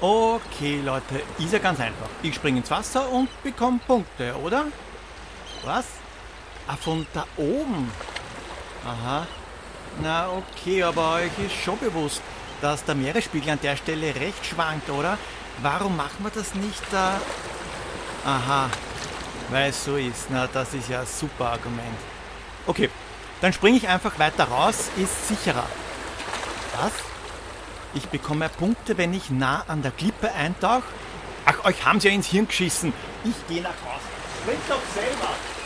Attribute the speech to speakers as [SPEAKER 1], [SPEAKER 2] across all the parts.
[SPEAKER 1] Okay, Leute, ist ja ganz einfach. Ich springe ins Wasser und bekomme Punkte, oder? Was? Ah, von da oben. Aha. Na, okay, aber euch ist schon bewusst, dass der Meeresspiegel an der Stelle recht schwankt, oder? Warum machen wir das nicht da? Aha, weil es so ist. Na, das ist ja ein super Argument. Okay, dann springe ich einfach weiter raus, ist sicherer. Was? Ich bekomme Punkte, wenn ich nah an der Klippe eintauche? Ach, euch haben sie ja ins Hirn geschissen. Ich gehe nach Hause. Springt doch selber!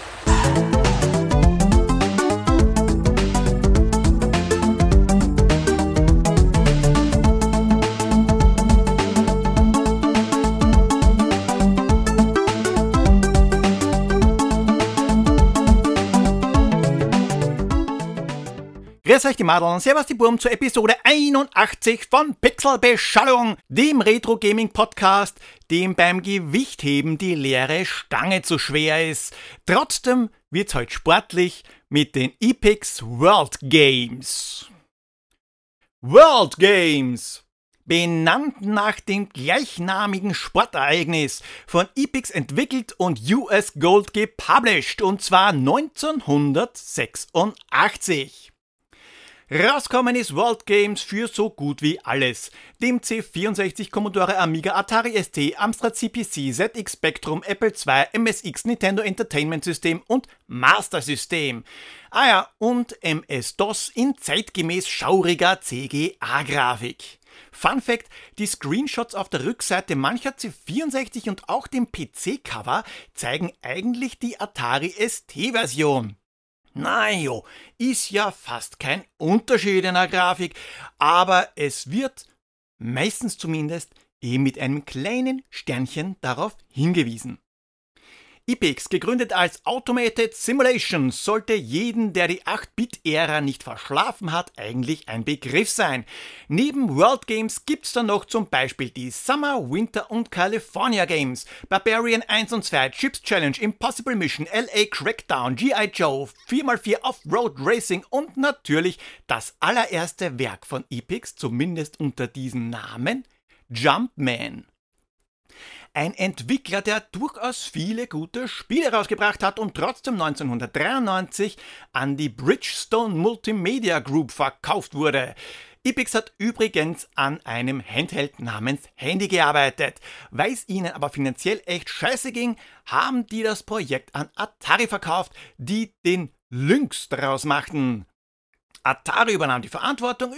[SPEAKER 1] Grüß euch die Madeln Servus die Burm zur Episode 81 von Pixelbeschallung, dem Retro-Gaming-Podcast, dem beim Gewichtheben die leere Stange zu schwer ist. Trotzdem wird's heute sportlich mit den Epix World Games. World Games! benannt nach dem gleichnamigen Sportereignis, von Epix entwickelt und US Gold gepublished, und zwar 1986. Rauskommen ist World Games für so gut wie alles. Dem C64, Commodore Amiga, Atari ST, Amstrad CPC, ZX Spectrum, Apple II, MSX, Nintendo Entertainment System und Master System. Ah ja, und MS-DOS in zeitgemäß schauriger CGA-Grafik. Fun Fact: Die Screenshots auf der Rückseite mancher C64 und auch dem PC-Cover zeigen eigentlich die Atari ST-Version. Naja, ist ja fast kein Unterschied in der Grafik, aber es wird, meistens zumindest, eh mit einem kleinen Sternchen darauf hingewiesen. Epix, gegründet als Automated Simulation, sollte jeden, der die 8-Bit-Ära nicht verschlafen hat, eigentlich ein Begriff sein. Neben World Games gibt's dann noch zum Beispiel die Summer, Winter und California Games, Barbarian 1 und 2, Chips Challenge, Impossible Mission, LA Crackdown, G.I. Joe, 4x4 Off-Road Racing und natürlich das allererste Werk von Epix, zumindest unter diesem Namen, Jumpman. Ein Entwickler, der durchaus viele gute Spiele rausgebracht hat und trotzdem 1993 an die Bridgestone Multimedia Group verkauft wurde. Epix hat übrigens an einem Handheld namens Handy gearbeitet. Weil es ihnen aber finanziell echt scheiße ging, haben die das Projekt an Atari verkauft, die den Lynx daraus machten. Atari übernahm die Verantwortung.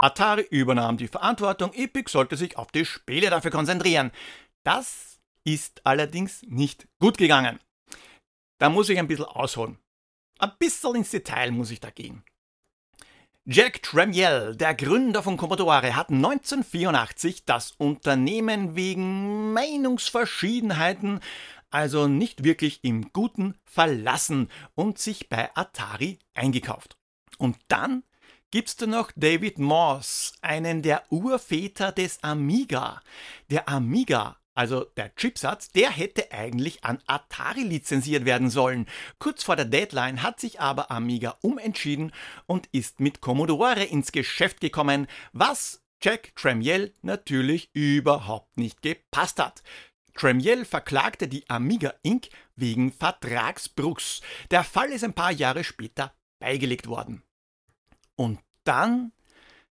[SPEAKER 1] Atari übernahm die Verantwortung. Epic sollte sich auf die Spiele dafür konzentrieren. Das ist allerdings nicht gut gegangen. Da muss ich ein bisschen ausholen. Ein bisschen ins Detail muss ich da gehen. Jack Tramiel, der Gründer von Commodore, hat 1984 das Unternehmen wegen Meinungsverschiedenheiten also nicht wirklich im Guten verlassen und sich bei Atari eingekauft. Und dann gibt's da noch David Morse, einen der Urväter des Amiga. Der Amiga, also der Chipsatz, der hätte eigentlich an Atari lizenziert werden sollen. Kurz vor der Deadline hat sich aber Amiga umentschieden und ist mit Commodore ins Geschäft gekommen, was Jack Tramiel natürlich überhaupt nicht gepasst hat. Tramiel verklagte die Amiga Inc. wegen Vertragsbruchs. Der Fall ist ein paar Jahre später beigelegt worden. Und dann,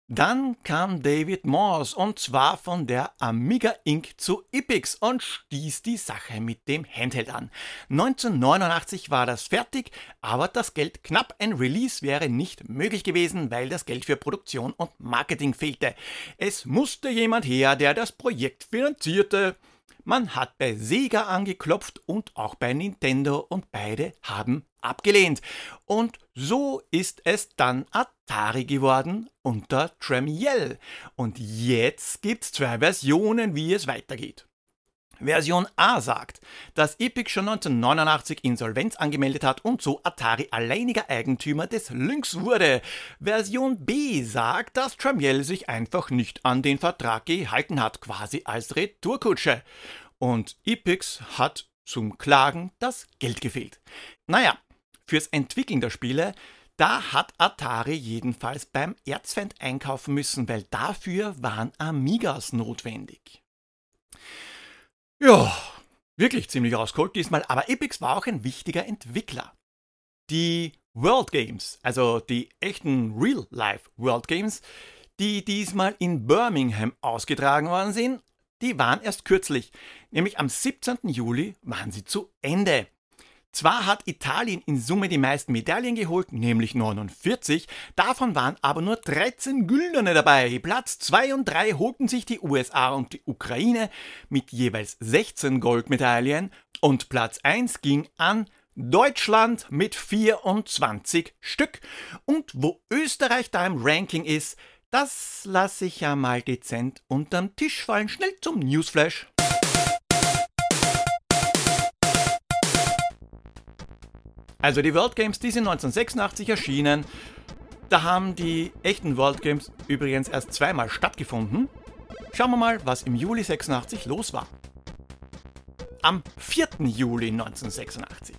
[SPEAKER 1] dann kam David Morse und zwar von der Amiga Inc. zu Epix und stieß die Sache mit dem Handheld an. 1989 war das fertig, aber das Geld knapp. Ein Release wäre nicht möglich gewesen, weil das Geld für Produktion und Marketing fehlte. Es musste jemand her, der das Projekt finanzierte. Man hat bei Sega angeklopft und auch bei Nintendo und beide haben abgelehnt. Und so ist es dann Atari geworden unter Tramiel. Und jetzt gibt's zwei Versionen, wie es weitergeht. Version A sagt, dass Epic schon 1989 Insolvenz angemeldet hat und so Atari alleiniger Eigentümer des Lynx wurde. Version B sagt, dass Tramiel sich einfach nicht an den Vertrag gehalten hat, quasi als Retourkutsche. Und Epix hat zum Klagen das Geld gefehlt. Naja, fürs Entwickeln der Spiele Da hat Atari jedenfalls beim Erzfeind einkaufen müssen, weil dafür waren Amigas notwendig. Ja, wirklich ziemlich rausgeholt diesmal, aber Epix war auch ein wichtiger Entwickler. Die World Games, also die echten Real-Life World Games, die diesmal in Birmingham ausgetragen worden sind, die waren erst kürzlich, nämlich am 17. Juli waren sie zu Ende. Zwar hat Italien in Summe die meisten Medaillen geholt, nämlich 49, davon waren aber nur 13 Güldene dabei. Platz 2 und 3 holten sich die USA und die Ukraine mit jeweils 16 Goldmedaillen und Platz 1 ging an Deutschland mit 24 Stück. Und wo Österreich da im Ranking ist, das lasse ich ja mal dezent unterm Tisch fallen. Schnell zum Newsflash. Also die World Games, die sind 1986 erschienen. Da haben die echten World Games übrigens erst zweimal stattgefunden. Schauen wir mal, was im Juli 86 los war. Am 4. Juli 1986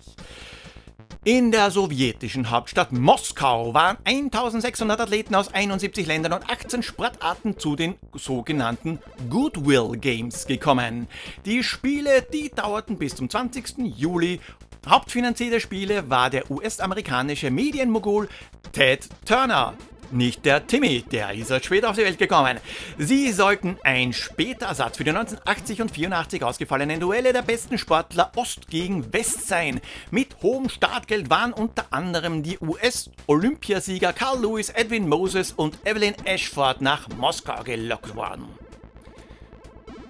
[SPEAKER 1] in der sowjetischen Hauptstadt Moskau waren 1600 Athleten aus 71 Ländern und 18 Sportarten zu den sogenannten Goodwill Games gekommen. Die Spiele, die dauerten bis zum 20. Juli. Hauptfinanzier der Spiele war der US-amerikanische Medienmogul Ted Turner. Nicht der Timmy, der ist erst später auf die Welt gekommen. Sie sollten ein später Ersatz für die 1980 und 84 ausgefallenen Duelle der besten Sportler Ost gegen West sein. Mit hohem Startgeld waren unter anderem die US-Olympiasieger Carl Lewis, Edwin Moses und Evelyn Ashford nach Moskau gelockt worden.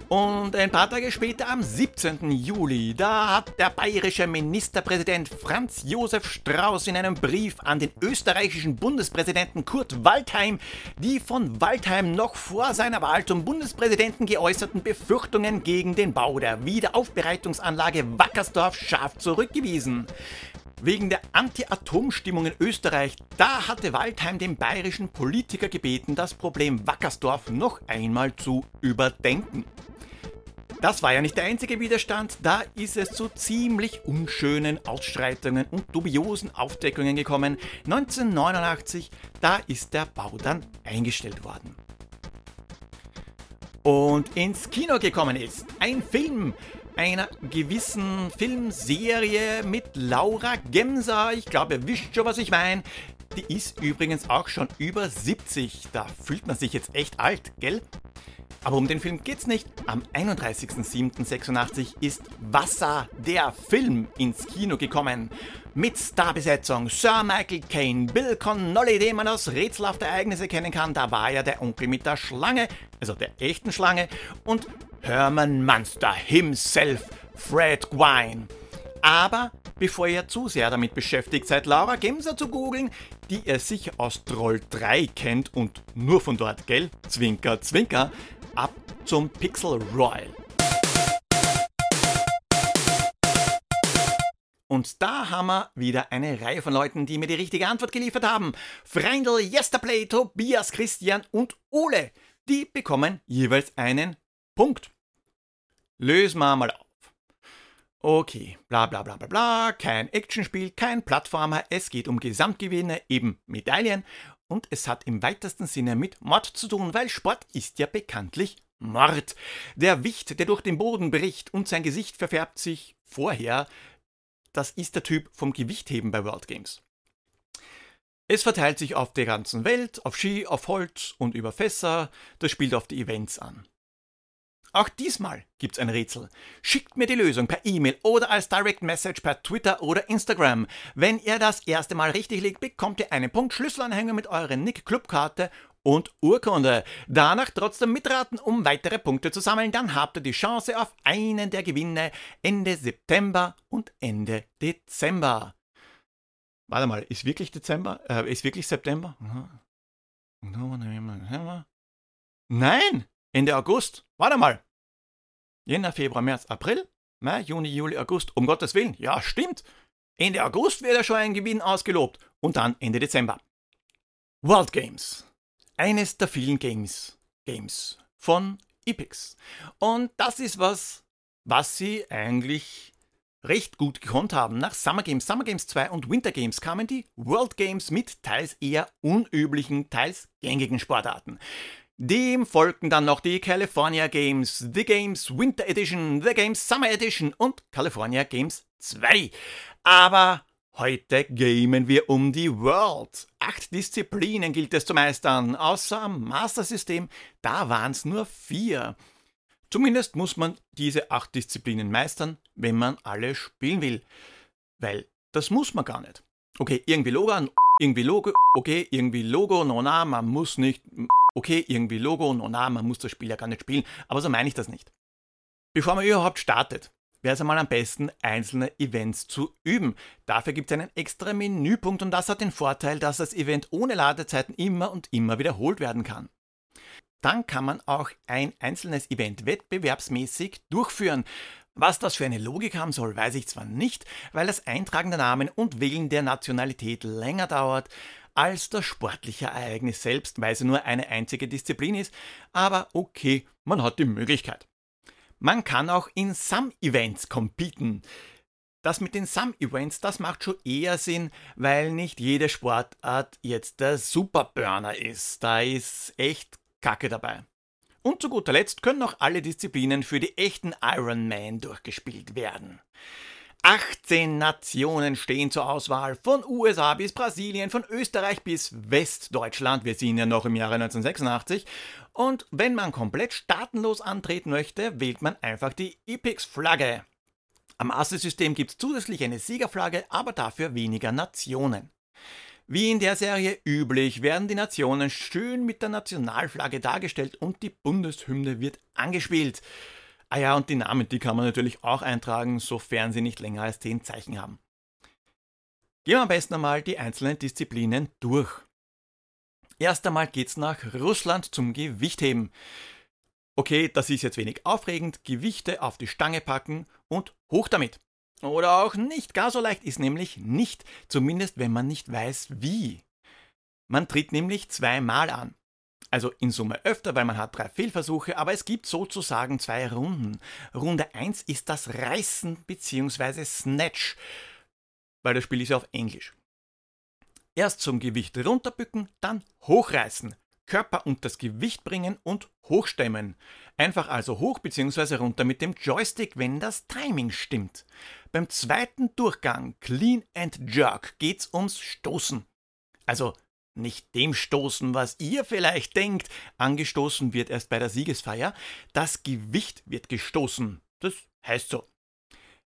[SPEAKER 1] Und ein paar Tage später, am 17. Juli, da hat der bayerische Ministerpräsident Franz Josef Strauß in einem Brief an den österreichischen Bundespräsidenten Kurt Waldheim die von Waldheim noch vor seiner Wahl zum Bundespräsidenten geäußerten Befürchtungen gegen den Bau der Wiederaufbereitungsanlage Wackersdorf scharf zurückgewiesen. Wegen der Anti-Atom-Stimmung in Österreich, da hatte Waldheim den bayerischen Politiker gebeten, das Problem Wackersdorf noch einmal zu überdenken. Das war ja nicht der einzige Widerstand, da ist es zu ziemlich unschönen Ausschreitungen und dubiosen Aufdeckungen gekommen. 1989, da ist der Bau dann eingestellt worden. Und ins Kino gekommen ist ein Film einer gewissen Filmserie mit Laura Gemser. Ich glaube, ihr wisst schon, was ich meine. Die ist übrigens auch schon über 70. Da fühlt man sich jetzt echt alt, gell? Aber um den Film geht's nicht. Am 31.07.86 ist Wasser, der Film, ins Kino gekommen. Mit Starbesetzung Sir Michael Caine, Bill Connolly, den man aus rätselhafter Ereignisse kennen kann. Da war ja der Onkel mit der Schlange, also der echten Schlange. Und Herman Munster himself, Fred Gwynne. Aber bevor ihr zu sehr damit beschäftigt seid, Laura Gemser zu googeln, die ihr sicher aus Troll 3 kennt und nur von dort, gell? Zwinker, zwinker ab zum Pixel Royal. Und da haben wir wieder eine Reihe von Leuten, die mir die richtige Antwort geliefert haben. Freindl, Yesterplay, Tobias, Christian und Ole. Die bekommen jeweils einen Punkt. Lösen wir mal auf. Okay, bla bla bla bla bla, kein Actionspiel, kein Plattformer, es geht um Gesamtgewinne, eben Medaillen und es hat im weitesten Sinne mit Mord zu tun, weil Sport ist ja bekanntlich Mord. Der Wicht, der durch den Boden bricht und sein Gesicht verfärbt sich vorher, das ist der Typ vom Gewichtheben bei World Games. Es verteilt sich auf der ganzen Welt, auf Ski, auf Holz und über Fässer, das spielt auf die Events an. Auch diesmal gibt's ein Rätsel. Schickt mir die Lösung per E-Mail oder als Direct Message per Twitter oder Instagram. Wenn ihr das erste Mal richtig liegt, bekommt ihr einen Punkt Schlüsselanhänger mit eurer Nick Clubkarte und Urkunde. Danach trotzdem mitraten, um weitere Punkte zu sammeln. Dann habt ihr die Chance auf einen der Gewinne Ende September und Ende Dezember. Warte mal, ist wirklich Dezember? Äh, ist wirklich September? Nein! Ende August. Warte mal. Jänner, Februar, März, April, Mai, Juni, Juli, August. Um Gottes Willen. Ja, stimmt. Ende August wird ja schon ein Gewinn ausgelobt. Und dann Ende Dezember. World Games. Eines der vielen Games. Games von Epix. Und das ist was, was sie eigentlich recht gut gekonnt haben. Nach Summer Games, Summer Games 2 und Winter Games kamen die World Games mit teils eher unüblichen, teils gängigen Sportarten. Dem folgten dann noch die California Games, The Games Winter Edition, The Games Summer Edition und California Games 2. Aber heute gamen wir um die World. Acht Disziplinen gilt es zu meistern, außer am Master-System, da waren es nur vier. Zumindest muss man diese acht Disziplinen meistern, wenn man alle spielen will. Weil das muss man gar nicht. Okay, irgendwie Logo, irgendwie Logo, okay, irgendwie Logo, no na, man muss nicht, okay, irgendwie Logo, no na, man muss das Spiel ja gar nicht spielen, aber so meine ich das nicht. Bevor man überhaupt startet, wäre es einmal am besten, einzelne Events zu üben. Dafür gibt es einen extra Menüpunkt und das hat den Vorteil, dass das Event ohne Ladezeiten immer und immer wiederholt werden kann. Dann kann man auch ein einzelnes Event wettbewerbsmäßig durchführen. Was das für eine Logik haben soll, weiß ich zwar nicht, weil das Eintragen der Namen und Wählen der Nationalität länger dauert als das sportliche Ereignis selbst, weil es nur eine einzige Disziplin ist, aber okay, man hat die Möglichkeit. Man kann auch in Some-Events competen. Das mit den Some-Events, das macht schon eher Sinn, weil nicht jede Sportart jetzt der Superburner ist. Da ist echt Kacke dabei. Und zu guter Letzt können auch alle Disziplinen für die echten Ironman durchgespielt werden. 18 Nationen stehen zur Auswahl, von USA bis Brasilien, von Österreich bis Westdeutschland, wir sind ja noch im Jahre 1986, und wenn man komplett staatenlos antreten möchte, wählt man einfach die Epix-Flagge. Am Asse-System gibt es zusätzlich eine Siegerflagge, aber dafür weniger Nationen. Wie in der Serie üblich werden die Nationen schön mit der Nationalflagge dargestellt und die Bundeshymne wird angespielt. Ah ja, und die Namen, die kann man natürlich auch eintragen, sofern sie nicht länger als 10 Zeichen haben. Gehen wir am besten einmal die einzelnen Disziplinen durch. Erst einmal geht's nach Russland zum Gewichtheben. Okay, das ist jetzt wenig aufregend. Gewichte auf die Stange packen und hoch damit. Oder auch nicht. Gar so leicht ist nämlich nicht, zumindest wenn man nicht weiß wie. Man tritt nämlich zweimal an. Also in Summe öfter, weil man hat drei Fehlversuche, aber es gibt sozusagen zwei Runden. Runde 1 ist das Reißen bzw. Snatch, weil das Spiel ist ja auf Englisch. Erst zum Gewicht runterbücken, dann hochreißen, Körper und das Gewicht bringen und hochstemmen. Einfach also hoch bzw. runter mit dem Joystick, wenn das Timing stimmt. Beim zweiten Durchgang Clean and Jerk geht's ums Stoßen. Also nicht dem Stoßen, was ihr vielleicht denkt. Angestoßen wird erst bei der Siegesfeier. Das Gewicht wird gestoßen. Das heißt so.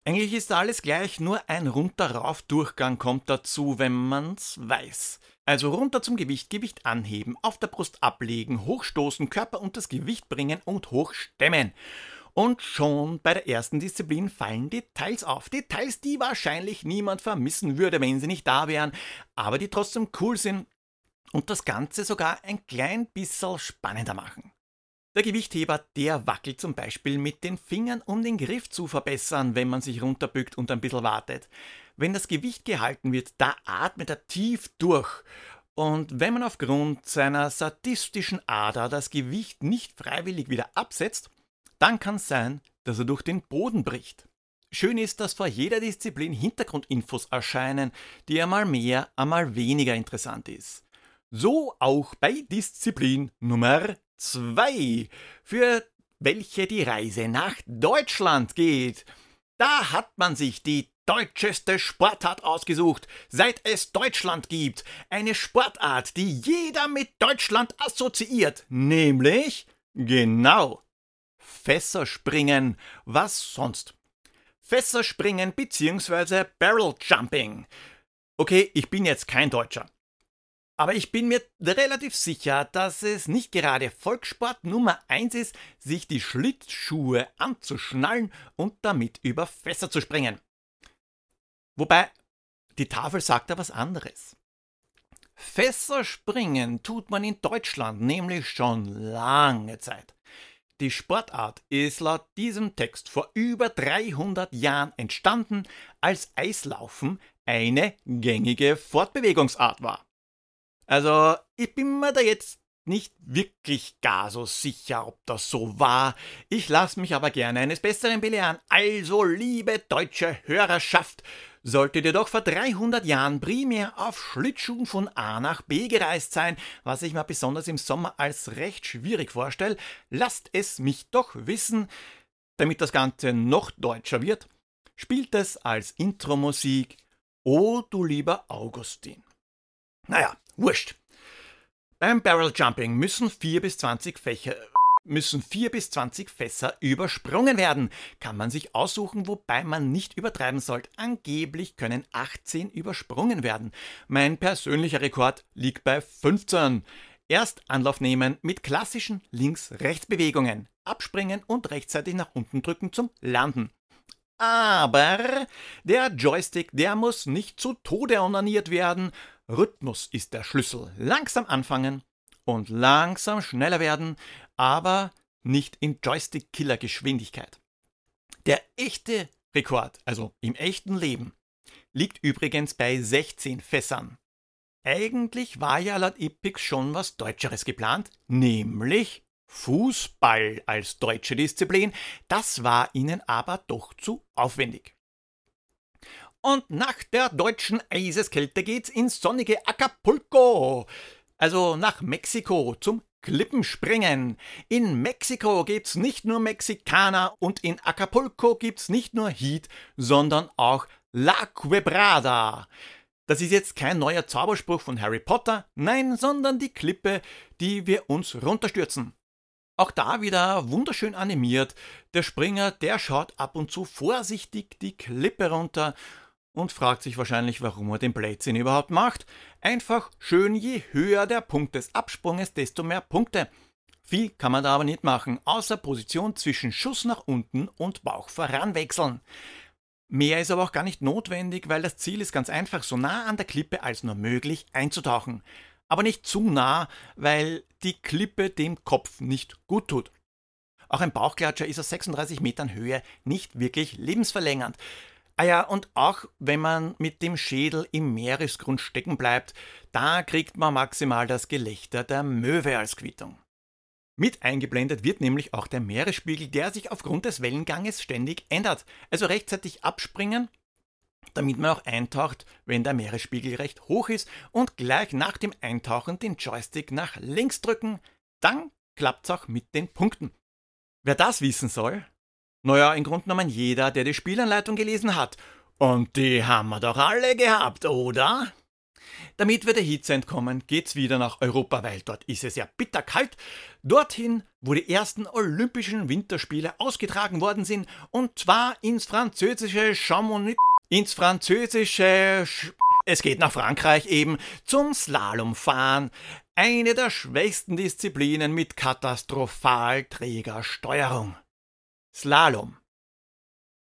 [SPEAKER 1] Eigentlich ist alles gleich, nur ein runter-rauf-Durchgang kommt dazu, wenn man's weiß. Also runter zum Gewicht, Gewicht anheben, auf der Brust ablegen, hochstoßen, Körper und das Gewicht bringen und hochstemmen. Und schon bei der ersten Disziplin fallen Details auf. Details, die wahrscheinlich niemand vermissen würde, wenn sie nicht da wären, aber die trotzdem cool sind und das Ganze sogar ein klein bisschen spannender machen. Der Gewichtheber, der wackelt zum Beispiel mit den Fingern, um den Griff zu verbessern, wenn man sich runterbückt und ein bisschen wartet. Wenn das Gewicht gehalten wird, da atmet er tief durch. Und wenn man aufgrund seiner sadistischen Ader das Gewicht nicht freiwillig wieder absetzt, dann kann es sein, dass er durch den Boden bricht. Schön ist, dass vor jeder Disziplin Hintergrundinfos erscheinen, die einmal mehr, einmal weniger interessant ist. So auch bei Disziplin Nummer 2, für welche die Reise nach Deutschland geht. Da hat man sich die deutscheste Sportart ausgesucht, seit es Deutschland gibt. Eine Sportart, die jeder mit Deutschland assoziiert, nämlich genau Fässerspringen. Was sonst? Fässerspringen bzw. Barrel Jumping. Okay, ich bin jetzt kein Deutscher. Aber ich bin mir relativ sicher, dass es nicht gerade Volkssport Nummer 1 ist, sich die Schlittschuhe anzuschnallen und damit über Fässer zu springen. Wobei, die Tafel sagt da was anderes. Fässer springen tut man in Deutschland nämlich schon lange Zeit. Die Sportart ist laut diesem Text vor über 300 Jahren entstanden, als Eislaufen eine gängige Fortbewegungsart war. Also, ich bin mir da jetzt nicht wirklich gar so sicher, ob das so war. Ich lasse mich aber gerne eines Besseren belehren. Also, liebe deutsche Hörerschaft, solltet ihr doch vor 300 Jahren primär auf Schlittschuhen von A nach B gereist sein, was ich mir besonders im Sommer als recht schwierig vorstelle, lasst es mich doch wissen. Damit das Ganze noch deutscher wird, spielt es als Intro-Musik O du lieber Augustin. Naja, wurscht. Beim Barrel Jumping müssen 4 bis 20 Fächer müssen 4 bis 20 Fässer übersprungen werden. Kann man sich aussuchen, wobei man nicht übertreiben sollte. Angeblich können 18 übersprungen werden. Mein persönlicher Rekord liegt bei 15. Erst Anlauf nehmen mit klassischen Links-Rechts-Bewegungen. Abspringen und rechtzeitig nach unten drücken zum Landen. Aber der Joystick, der muss nicht zu Tode onaniert werden. Rhythmus ist der Schlüssel. Langsam anfangen und langsam schneller werden, aber nicht in Joystick-Killer-Geschwindigkeit. Der echte Rekord, also im echten Leben, liegt übrigens bei 16 Fässern. Eigentlich war ja laut Epix schon was Deutscheres geplant, nämlich Fußball als deutsche Disziplin, das war ihnen aber doch zu aufwendig. Und nach der deutschen Eiseskälte geht's ins sonnige Acapulco, also nach Mexiko zum Klippenspringen. In Mexiko gibt's nicht nur Mexikaner und in Acapulco gibt's nicht nur Heat, sondern auch La Quebrada. Das ist jetzt kein neuer Zauberspruch von Harry Potter, nein, sondern die Klippe, die wir uns runterstürzen. Auch da wieder wunderschön animiert. Der Springer, der schaut ab und zu vorsichtig die Klippe runter und fragt sich wahrscheinlich, warum er den Blödsinn überhaupt macht. Einfach schön, je höher der Punkt des Absprunges, desto mehr Punkte. Viel kann man da aber nicht machen, außer Position zwischen Schuss nach unten und Bauch voranwechseln. Mehr ist aber auch gar nicht notwendig, weil das Ziel ist ganz einfach, so nah an der Klippe als nur möglich einzutauchen aber nicht zu nah, weil die Klippe dem Kopf nicht gut tut. Auch ein Bauchklatscher ist aus 36 Metern Höhe nicht wirklich lebensverlängernd. Ah ja, und auch wenn man mit dem Schädel im Meeresgrund stecken bleibt, da kriegt man maximal das Gelächter der Möwe als Quittung. Mit eingeblendet wird nämlich auch der Meeresspiegel, der sich aufgrund des Wellenganges ständig ändert. Also rechtzeitig abspringen damit man auch eintaucht, wenn der Meeresspiegel recht hoch ist und gleich nach dem Eintauchen den Joystick nach links drücken, dann klappt's auch mit den Punkten. Wer das wissen soll? Naja, im Grunde genommen jeder, der die Spielanleitung gelesen hat. Und die haben wir doch alle gehabt, oder? Damit wir der Hitze entkommen, geht's wieder nach Europa, weil dort ist es ja bitterkalt. Dorthin, wo die ersten Olympischen Winterspiele ausgetragen worden sind, und zwar ins französische Chamonix ins Französische, es geht nach Frankreich eben, zum Slalomfahren. Eine der schwächsten Disziplinen mit katastrophal träger Steuerung. Slalom.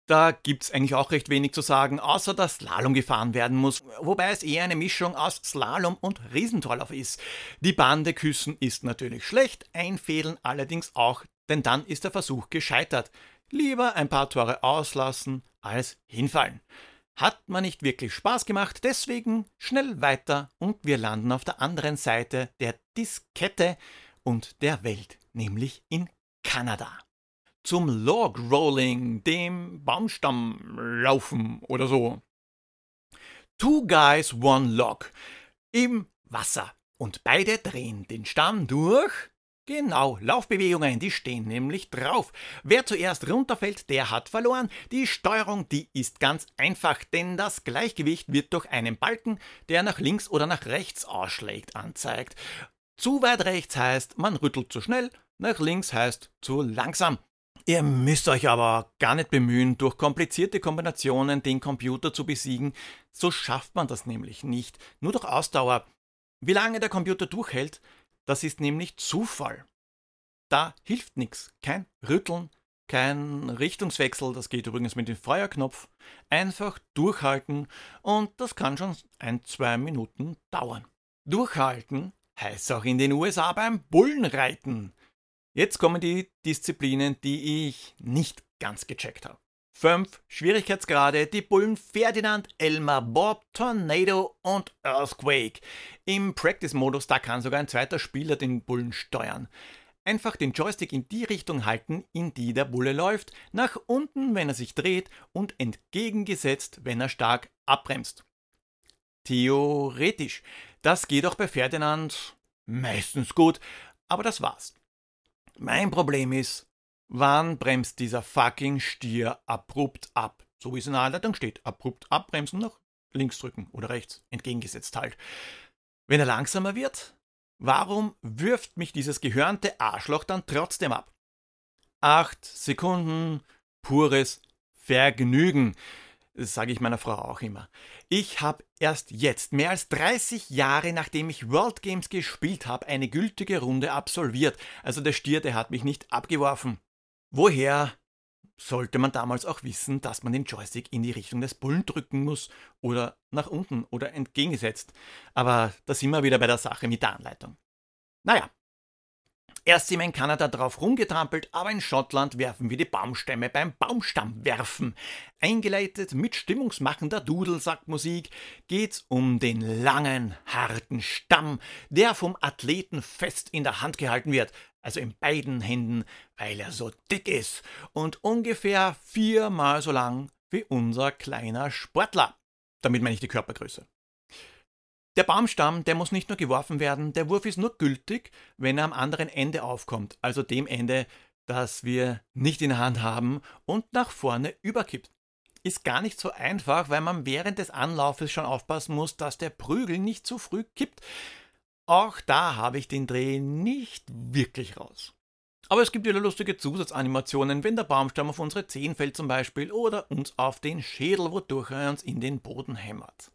[SPEAKER 1] Da gibt's eigentlich auch recht wenig zu sagen, außer dass Slalom gefahren werden muss, wobei es eher eine Mischung aus Slalom und Riesentorlauf ist. Die Bande küssen ist natürlich schlecht, einfädeln allerdings auch, denn dann ist der Versuch gescheitert. Lieber ein paar Tore auslassen als hinfallen. Hat mir nicht wirklich Spaß gemacht, deswegen schnell weiter und wir landen auf der anderen Seite der Diskette und der Welt, nämlich in Kanada. Zum Log Rolling, dem Baumstammlaufen oder so. Two Guys, One Log. Im Wasser. Und beide drehen den Stamm durch Genau, Laufbewegungen, die stehen nämlich drauf. Wer zuerst runterfällt, der hat verloren. Die Steuerung, die ist ganz einfach, denn das Gleichgewicht wird durch einen Balken, der nach links oder nach rechts ausschlägt, anzeigt. Zu weit rechts heißt, man rüttelt zu schnell, nach links heißt zu langsam. Ihr müsst euch aber gar nicht bemühen, durch komplizierte Kombinationen den Computer zu besiegen. So schafft man das nämlich nicht. Nur durch Ausdauer. Wie lange der Computer durchhält, das ist nämlich Zufall. Da hilft nichts. Kein Rütteln, kein Richtungswechsel, das geht übrigens mit dem Feuerknopf. Einfach durchhalten und das kann schon ein, zwei Minuten dauern. Durchhalten heißt auch in den USA beim Bullenreiten. Jetzt kommen die Disziplinen, die ich nicht ganz gecheckt habe. Fünf Schwierigkeitsgrade, die Bullen Ferdinand, Elmar, Bob, Tornado und Earthquake. Im Practice-Modus, da kann sogar ein zweiter Spieler den Bullen steuern. Einfach den Joystick in die Richtung halten, in die der Bulle läuft, nach unten, wenn er sich dreht und entgegengesetzt, wenn er stark abbremst. Theoretisch. Das geht auch bei Ferdinand meistens gut, aber das war's. Mein Problem ist, wann bremst dieser fucking Stier abrupt ab? So wie es in der Anleitung steht. Abrupt abbremsen, nach links drücken oder rechts, entgegengesetzt halt. Wenn er langsamer wird, warum wirft mich dieses gehörnte Arschloch dann trotzdem ab? Acht Sekunden pures Vergnügen. Das sage ich meiner Frau auch immer. Ich habe erst jetzt, mehr als 30 Jahre nachdem ich World Games gespielt habe, eine gültige Runde absolviert. Also der Stier, der hat mich nicht abgeworfen. Woher sollte man damals auch wissen, dass man den Joystick in die Richtung des Bullen drücken muss oder nach unten oder entgegengesetzt. Aber da sind wir wieder bei der Sache mit der Anleitung. Naja, Erst sind wir in Kanada drauf rumgetrampelt, aber in Schottland werfen wir die Baumstämme beim Baumstammwerfen. Eingeleitet mit stimmungsmachender Dudelsackmusik geht's um den langen, harten Stamm, der vom Athleten fest in der Hand gehalten wird, also in beiden Händen, weil er so dick ist und ungefähr viermal so lang wie unser kleiner Sportler. Damit meine ich die Körpergröße. Der Baumstamm, der muss nicht nur geworfen werden, der Wurf ist nur gültig, wenn er am anderen Ende aufkommt, also dem Ende, das wir nicht in der Hand haben und nach vorne überkippt. Ist gar nicht so einfach, weil man während des Anlaufes schon aufpassen muss, dass der Prügel nicht zu früh kippt. Auch da habe ich den Dreh nicht wirklich raus. Aber es gibt wieder lustige Zusatzanimationen, wenn der Baumstamm auf unsere Zehen fällt zum Beispiel oder uns auf den Schädel, wodurch er uns in den Boden hämmert.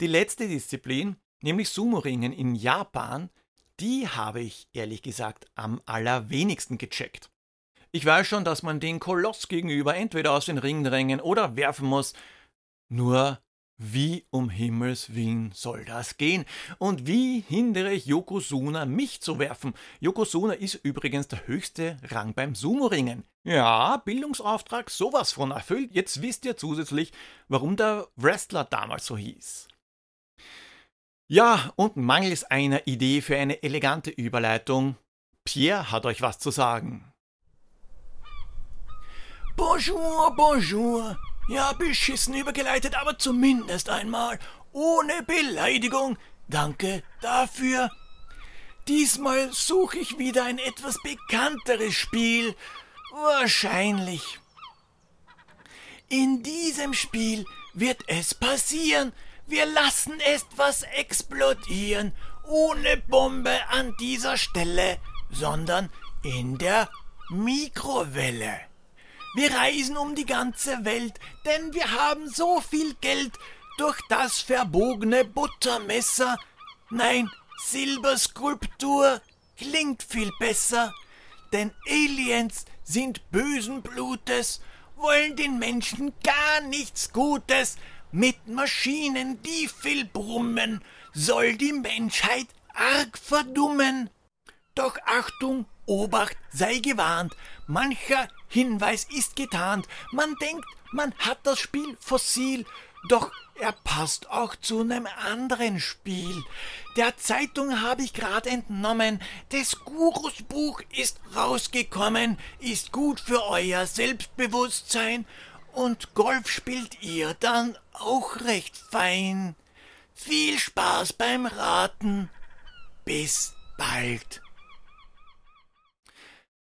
[SPEAKER 1] Die letzte Disziplin, nämlich Sumo-Ringen in Japan, die habe ich ehrlich gesagt am allerwenigsten gecheckt. Ich weiß schon, dass man den Koloss gegenüber entweder aus den Ringen drängen oder werfen muss. Nur wie um Himmels Willen soll das gehen? Und wie hindere ich Yokozuna, mich zu werfen? Yokozuna ist übrigens der höchste Rang beim Sumo-Ringen. Ja, Bildungsauftrag sowas von erfüllt. Jetzt wisst ihr zusätzlich, warum der Wrestler damals so hieß. Ja, und mangels einer Idee für eine elegante Überleitung, Pierre hat euch was zu sagen.
[SPEAKER 2] Bonjour, bonjour. Ja, beschissen übergeleitet, aber zumindest einmal ohne Beleidigung. Danke dafür. Diesmal suche ich wieder ein etwas bekannteres Spiel. Wahrscheinlich. In diesem Spiel wird es passieren, wir lassen etwas explodieren, ohne Bombe an dieser Stelle, sondern in der Mikrowelle. Wir reisen um die ganze Welt, denn wir haben so viel Geld durch das verbogene Buttermesser. Nein, Silberskulptur klingt viel besser, denn Aliens sind bösen Blutes, wollen den Menschen gar nichts Gutes, mit Maschinen, die viel brummen, soll die Menschheit arg verdummen. Doch Achtung, Obacht, sei gewarnt, mancher Hinweis ist getarnt. Man denkt, man hat das Spiel fossil, doch er passt auch zu nem anderen Spiel. Der Zeitung habe ich grad entnommen, des Gurus Buch ist rausgekommen, ist gut für euer Selbstbewusstsein und Golf spielt ihr dann auch recht fein. Viel Spaß beim Raten. Bis bald.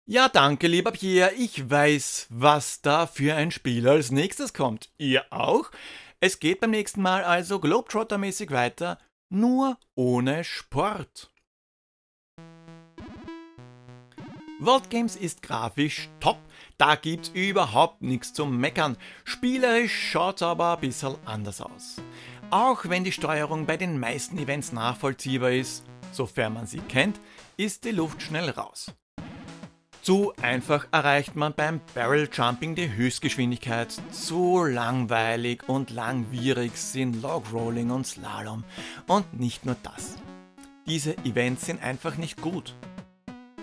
[SPEAKER 1] Ja, danke, lieber Pierre. Ich weiß, was da für ein Spiel als nächstes kommt. Ihr auch? Es geht beim nächsten Mal also Globetrotter-mäßig weiter, nur ohne Sport. World Games ist grafisch top, da gibt's überhaupt nichts zum Meckern. Spielerisch schaut's aber ein bisschen anders aus. Auch wenn die Steuerung bei den meisten Events nachvollziehbar ist, sofern man sie kennt, ist die Luft schnell raus. Zu einfach erreicht man beim Barrel Jumping die Höchstgeschwindigkeit. Zu langweilig und langwierig sind Log Rolling und Slalom. Und nicht nur das. Diese Events sind einfach nicht gut.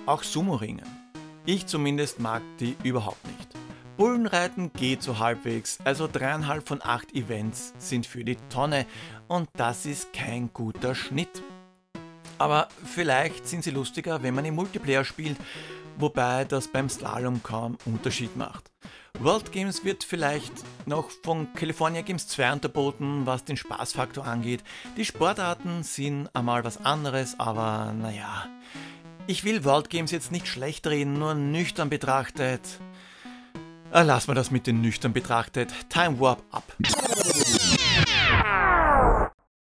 [SPEAKER 1] Auch Sumo-Ringen. Ich zumindest mag die überhaupt nicht. Bullenreiten geht so halbwegs, also dreieinhalb von acht Events sind für die Tonne und das ist kein guter Schnitt. Aber vielleicht sind sie lustiger, wenn man im Multiplayer spielt, wobei das beim Slalom kaum Unterschied macht. World Games wird vielleicht noch von California Games 2 unterboten, was den Spaßfaktor angeht. Die Sportarten sind einmal was anderes, aber naja. Ich will World Games jetzt nicht schlecht reden, nur nüchtern betrachtet. Ah, lass mal das mit den nüchtern betrachtet. Time Warp ab.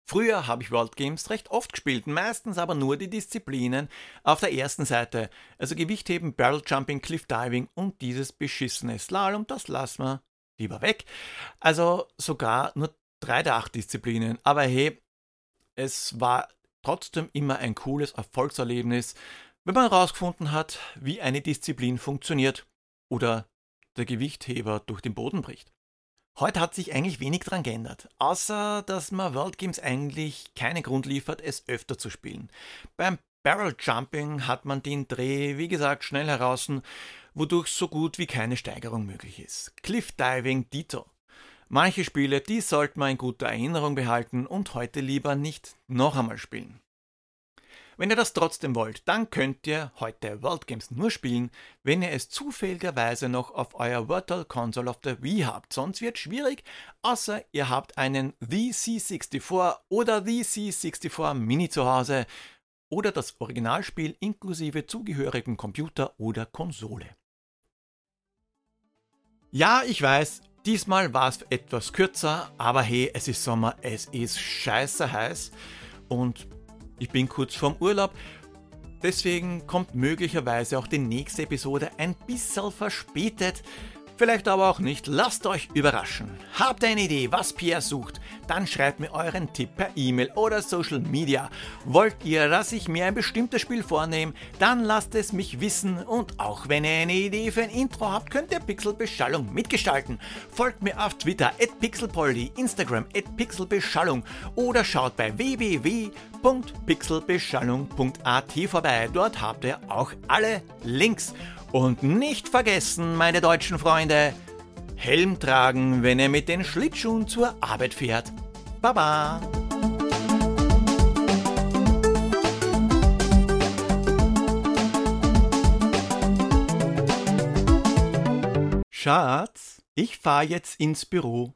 [SPEAKER 1] Früher habe ich World Games recht oft gespielt, meistens aber nur die Disziplinen auf der ersten Seite, also Gewichtheben, Barrel Jumping, Cliff Diving und dieses beschissene Slalom, das lassen wir lieber weg. Also sogar nur drei der acht Disziplinen, aber hey, es war trotzdem immer ein cooles Erfolgserlebnis, wenn man herausgefunden hat, wie eine Disziplin funktioniert oder der Gewichtheber durch den Boden bricht. Heute hat sich eigentlich wenig dran geändert, außer dass man World Games eigentlich keinen Grund liefert, es öfter zu spielen. Beim Barrel Jumping hat man den Dreh, wie gesagt, schnell heraus, wodurch so gut wie keine Steigerung möglich ist. Cliff Diving Dito. Manche Spiele, die sollte man in guter Erinnerung behalten und heute lieber nicht noch einmal spielen. Wenn ihr das trotzdem wollt, dann könnt ihr heute World Games nur spielen, wenn ihr es zufälligerweise noch auf euer Virtual Console auf der Wii habt. Sonst wird es schwierig, außer ihr habt einen The C64 oder The C64 Mini zu Hause oder das Originalspiel inklusive zugehörigem Computer oder Konsole. Ja, ich weiß, diesmal war es etwas kürzer, aber hey, es ist Sommer, es ist scheiße heiß und ich bin kurz vorm Urlaub, deswegen kommt möglicherweise auch die nächste Episode ein bisschen verspätet. Vielleicht aber auch nicht. Lasst euch überraschen. Habt ihr eine Idee, was Pierre sucht? Dann schreibt mir euren Tipp per E-Mail oder Social Media. Wollt ihr, dass ich mir ein bestimmtes Spiel vornehme? Dann lasst es mich wissen. Und auch wenn ihr eine Idee für ein Intro habt, könnt ihr Pixelbeschallung mitgestalten. Folgt mir auf Twitter at pixelpoldi, Instagram at pixelbeschallung oder schaut bei www.pixelbeschallung.at vorbei. Dort habt ihr auch alle Links. Und nicht vergessen, meine deutschen Freunde, Helm tragen, wenn ihr mit den Schlittschuhen zur Arbeit fährt. Baba! Schatz, ich fahr jetzt ins Büro.